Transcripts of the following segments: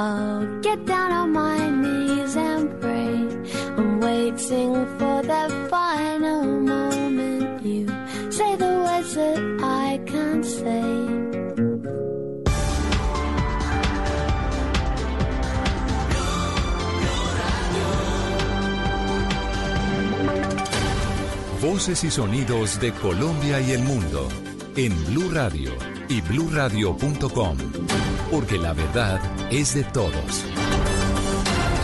I'll get down on my knees and pray. I'm waiting for that final moment. You say the words that I can't say. Voces y sonidos de Colombia y el mundo en Blue Radio y bluradio.com, porque la verdad es de todos.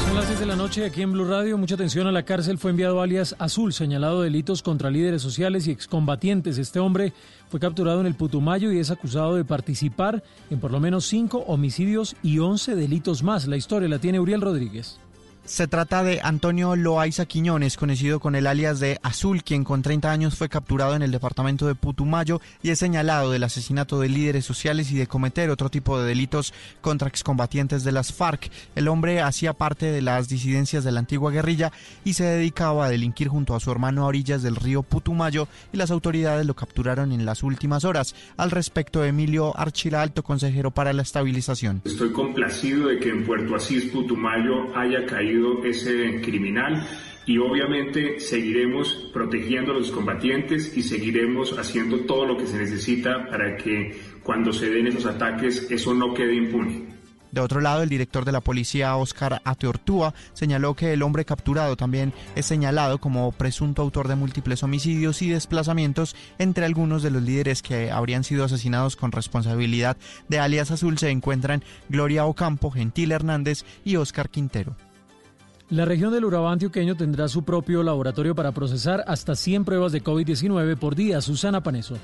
Son las 10 de la noche aquí en Blue Radio. Mucha atención a la cárcel. Fue enviado alias Azul, señalado de delitos contra líderes sociales y excombatientes. Este hombre fue capturado en el Putumayo y es acusado de participar en por lo menos cinco homicidios y 11 delitos más. La historia la tiene Uriel Rodríguez. Se trata de Antonio Loaiza Quiñones, conocido con el alias de Azul, quien con 30 años fue capturado en el departamento de Putumayo y es señalado del asesinato de líderes sociales y de cometer otro tipo de delitos contra excombatientes de las FARC. El hombre hacía parte de las disidencias de la antigua guerrilla y se dedicaba a delinquir junto a su hermano a orillas del río Putumayo y las autoridades lo capturaron en las últimas horas. Al respecto, Emilio Archila, alto consejero para la estabilización. Estoy complacido de que en Puerto Asís, Putumayo, haya caído ese criminal y obviamente seguiremos protegiendo a los combatientes y seguiremos haciendo todo lo que se necesita para que cuando se den esos ataques eso no quede impune. De otro lado, el director de la policía, Oscar Ateortúa, señaló que el hombre capturado también es señalado como presunto autor de múltiples homicidios y desplazamientos. Entre algunos de los líderes que habrían sido asesinados con responsabilidad de alias Azul se encuentran Gloria Ocampo, Gentil Hernández y Oscar Quintero. La región del Urabá antioqueño tendrá su propio laboratorio para procesar hasta 100 pruebas de COVID-19 por día. Susana Paneso.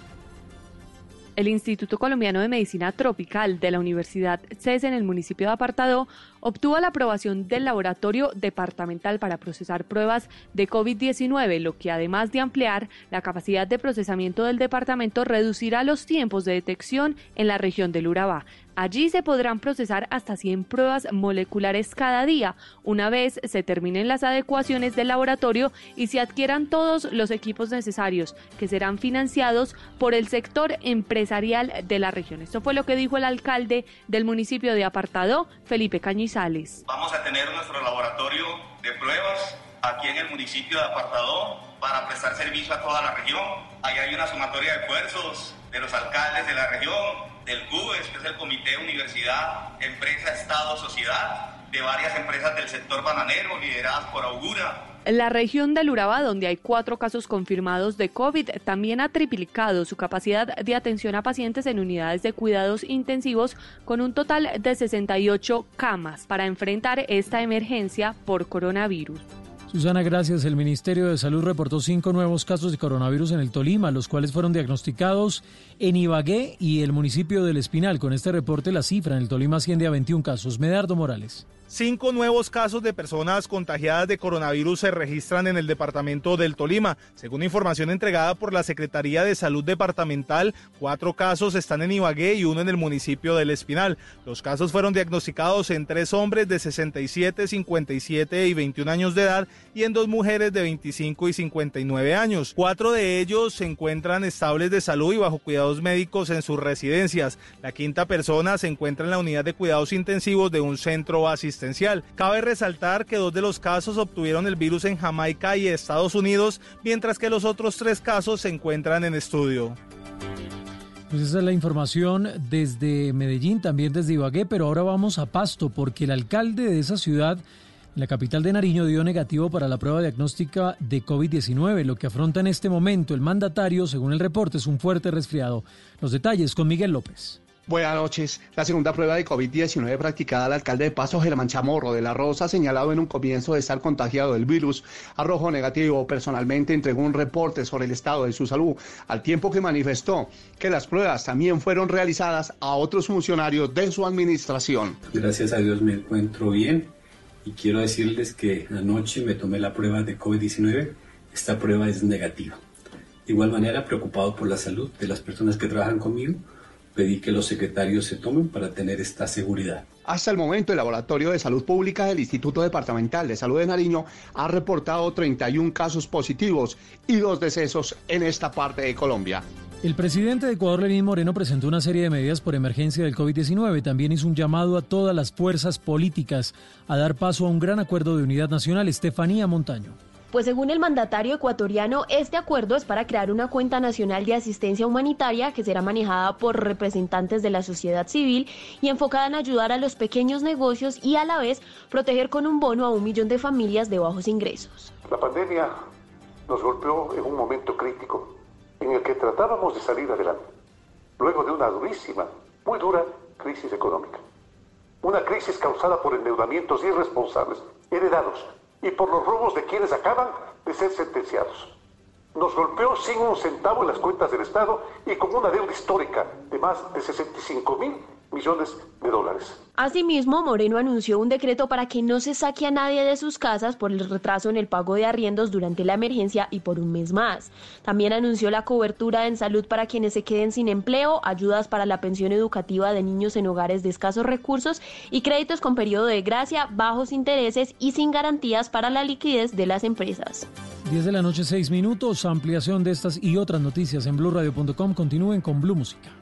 El Instituto Colombiano de Medicina Tropical de la Universidad CES en el municipio de Apartado obtuvo la aprobación del laboratorio departamental para procesar pruebas de COVID-19, lo que además de ampliar la capacidad de procesamiento del departamento reducirá los tiempos de detección en la región del Urabá. Allí se podrán procesar hasta 100 pruebas moleculares cada día, una vez se terminen las adecuaciones del laboratorio y se adquieran todos los equipos necesarios, que serán financiados por el sector empresarial de la región. Esto fue lo que dijo el alcalde del municipio de Apartado, Felipe Cañizales. Vamos a tener nuestro laboratorio de pruebas aquí en el municipio de Apartado para prestar servicio a toda la región. Ahí hay una sumatoria de esfuerzos de los alcaldes de la región, del CUBES, que es el Comité Universidad, Empresa, Estado, Sociedad, de varias empresas del sector bananero lideradas por Augura. La región del Urabá, donde hay cuatro casos confirmados de COVID, también ha triplicado su capacidad de atención a pacientes en unidades de cuidados intensivos con un total de 68 camas para enfrentar esta emergencia por coronavirus. Susana, gracias. El Ministerio de Salud reportó cinco nuevos casos de coronavirus en el Tolima, los cuales fueron diagnosticados en Ibagué y el municipio del Espinal. Con este reporte, la cifra en el Tolima asciende a 21 casos. Medardo Morales. Cinco nuevos casos de personas contagiadas de coronavirus se registran en el departamento del Tolima. Según información entregada por la Secretaría de Salud Departamental, cuatro casos están en Ibagué y uno en el municipio del Espinal. Los casos fueron diagnosticados en tres hombres de 67, 57 y 21 años de edad y en dos mujeres de 25 y 59 años. Cuatro de ellos se encuentran estables de salud y bajo cuidados médicos en sus residencias. La quinta persona se encuentra en la unidad de cuidados intensivos de un centro asistencial Cabe resaltar que dos de los casos obtuvieron el virus en Jamaica y Estados Unidos, mientras que los otros tres casos se encuentran en estudio. Pues esa es la información desde Medellín, también desde Ibagué, pero ahora vamos a Pasto, porque el alcalde de esa ciudad, la capital de Nariño, dio negativo para la prueba diagnóstica de COVID-19. Lo que afronta en este momento el mandatario, según el reporte, es un fuerte resfriado. Los detalles con Miguel López. Buenas noches. La segunda prueba de COVID-19 practicada al alcalde de Paso, Germán Chamorro de la Rosa, señalado en un comienzo de estar contagiado del virus, arrojó negativo. Personalmente entregó un reporte sobre el estado de su salud, al tiempo que manifestó que las pruebas también fueron realizadas a otros funcionarios de su administración. Gracias a Dios me encuentro bien y quiero decirles que anoche me tomé la prueba de COVID-19. Esta prueba es negativa. De igual manera, preocupado por la salud de las personas que trabajan conmigo, pedí que los secretarios se tomen para tener esta seguridad. Hasta el momento, el Laboratorio de Salud Pública del Instituto Departamental de Salud de Nariño ha reportado 31 casos positivos y dos decesos en esta parte de Colombia. El presidente de Ecuador, Lenín Moreno, presentó una serie de medidas por emergencia del COVID-19. También hizo un llamado a todas las fuerzas políticas a dar paso a un gran acuerdo de unidad nacional. Estefanía Montaño. Pues según el mandatario ecuatoriano, este acuerdo es para crear una cuenta nacional de asistencia humanitaria que será manejada por representantes de la sociedad civil y enfocada en ayudar a los pequeños negocios y a la vez proteger con un bono a un millón de familias de bajos ingresos. La pandemia nos golpeó en un momento crítico en el que tratábamos de salir adelante, luego de una durísima, muy dura crisis económica. Una crisis causada por endeudamientos irresponsables, heredados, y por los robos de quienes acaban de ser sentenciados. Nos golpeó sin un centavo en las cuentas del Estado y con una deuda histórica de más de 65 mil millones de dólares. Asimismo, Moreno anunció un decreto para que no se saque a nadie de sus casas por el retraso en el pago de arriendos durante la emergencia y por un mes más. También anunció la cobertura en salud para quienes se queden sin empleo, ayudas para la pensión educativa de niños en hogares de escasos recursos y créditos con periodo de gracia, bajos intereses y sin garantías para la liquidez de las empresas. 10 de la noche, 6 minutos. Ampliación de estas y otras noticias en blurradio.com. Continúen con Blue Música.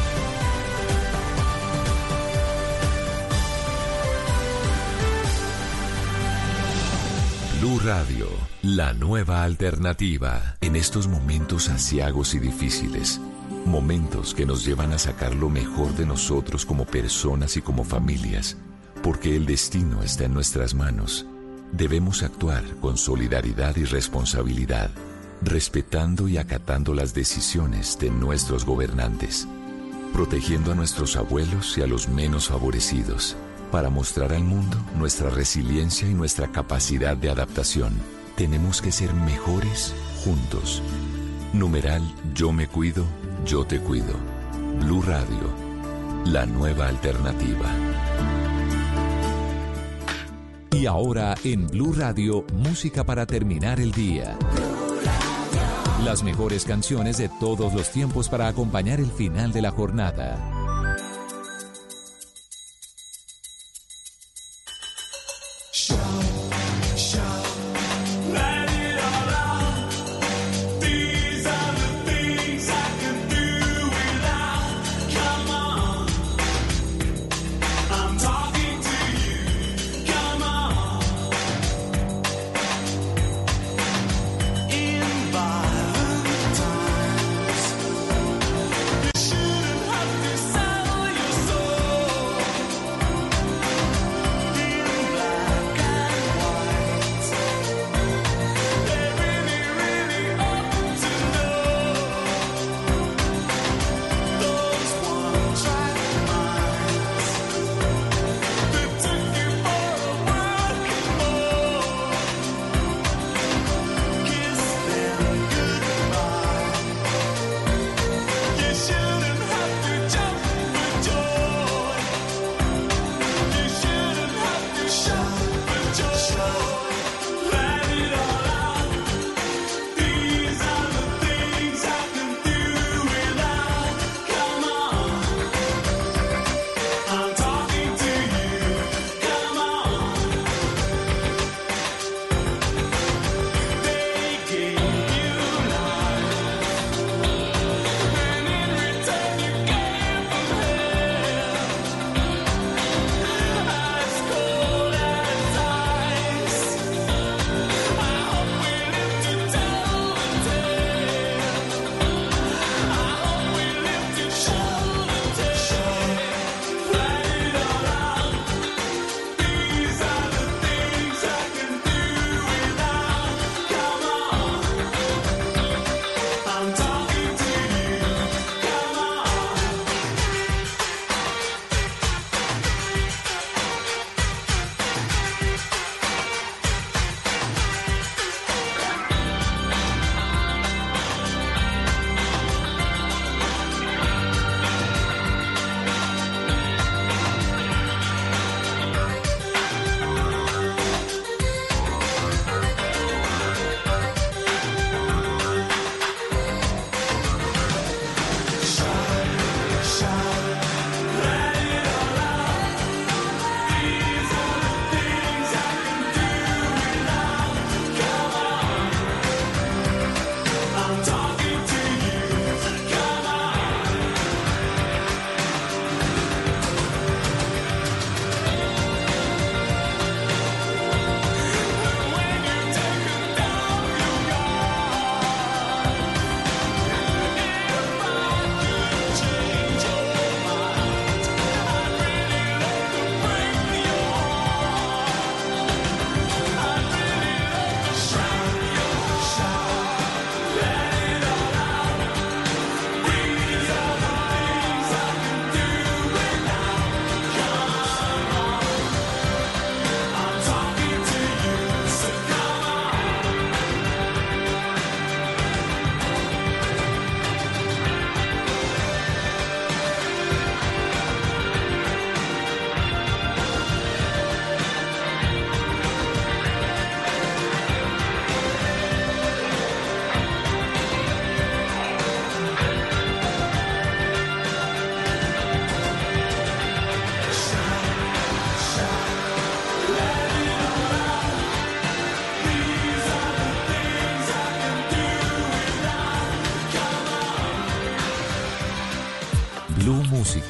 Blue Radio, la nueva alternativa. En estos momentos asiagos y difíciles Momentos que nos llevan a sacar lo mejor de nosotros como personas y como familias, porque el destino está en nuestras manos. Debemos actuar con solidaridad y responsabilidad, respetando y acatando las decisiones de nuestros gobernantes, protegiendo a nuestros abuelos y a los menos favorecidos, para mostrar al mundo nuestra resiliencia y nuestra capacidad de adaptación. Tenemos que ser mejores juntos. Numeral Yo me cuido yo te cuido. Blue Radio, la nueva alternativa. Y ahora en Blue Radio, música para terminar el día. Las mejores canciones de todos los tiempos para acompañar el final de la jornada.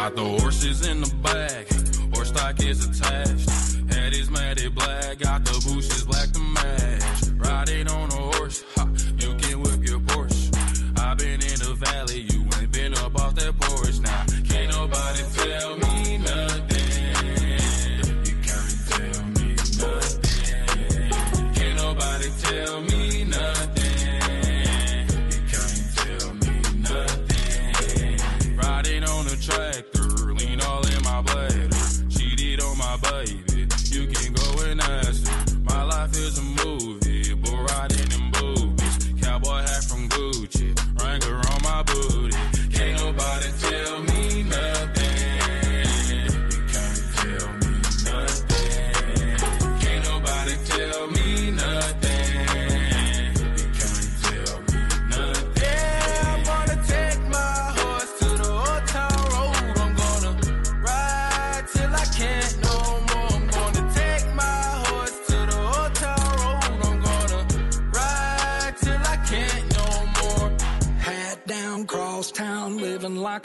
Got the horses in the bag, horse stock is attached. Head is matted black, got the bushes black to match. Riding on a horse, ha, you can whip your Porsche. i been in the valley, you ain't been up off that porch. Now, nah, can't nobody tell me nothing. You can't tell me nothing. Can't nobody tell me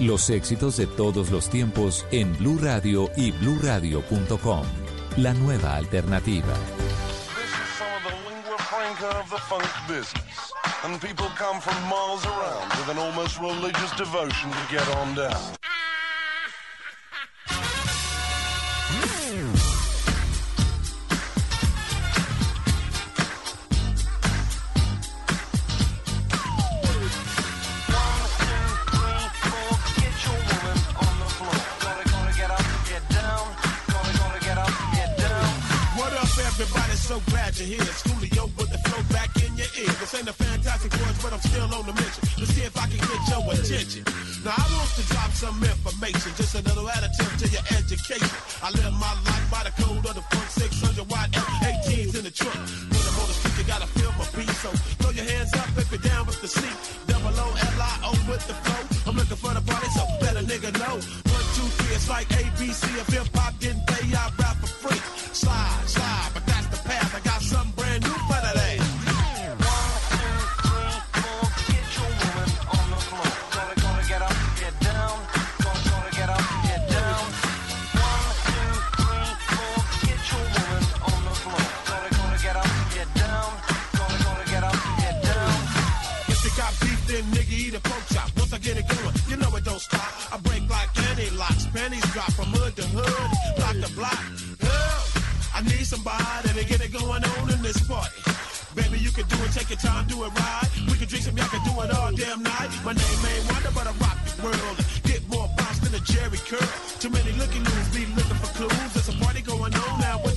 Los éxitos de todos los tiempos en Blue Radio y BlueRadio.com. La nueva alternativa. This is some of the lingua franca of the funk business. And people come from miles around with an almost religious devotion to get on down.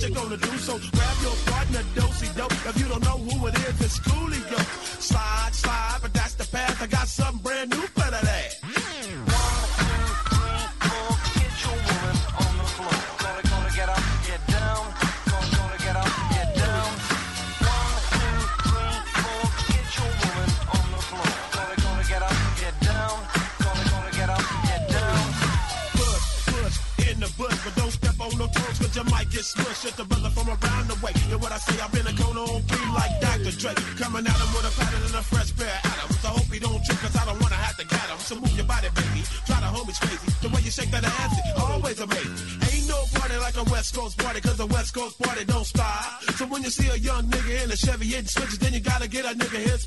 you gonna do. So grab your partner, dosey dope. If you don't know who it is, it's Coolio. Slide, slide, broke party don't stop. So when you see a young nigga in a Chevy hitting switches, then you gotta get a nigga his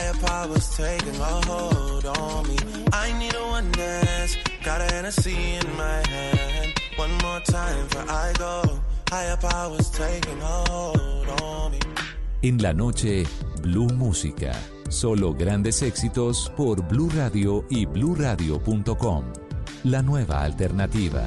higher powers taking a hold on me. I need a one dance, got a Hennessy in my hand. One more time for I go, higher powers taking a hold on me. En la noche, Blue Música. Solo grandes éxitos por Blue Radio y BlueRadio.com. La nueva alternativa.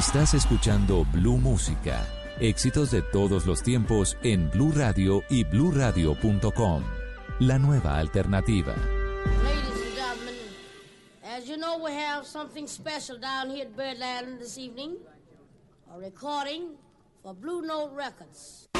Estás escuchando Blue Música. Éxitos de todos los tiempos en Blue Radio y bluradio.com. La nueva alternativa. Ladies and gentlemen, as you know, we have something special down here at Birdland this evening. A recording for Blue Note Records.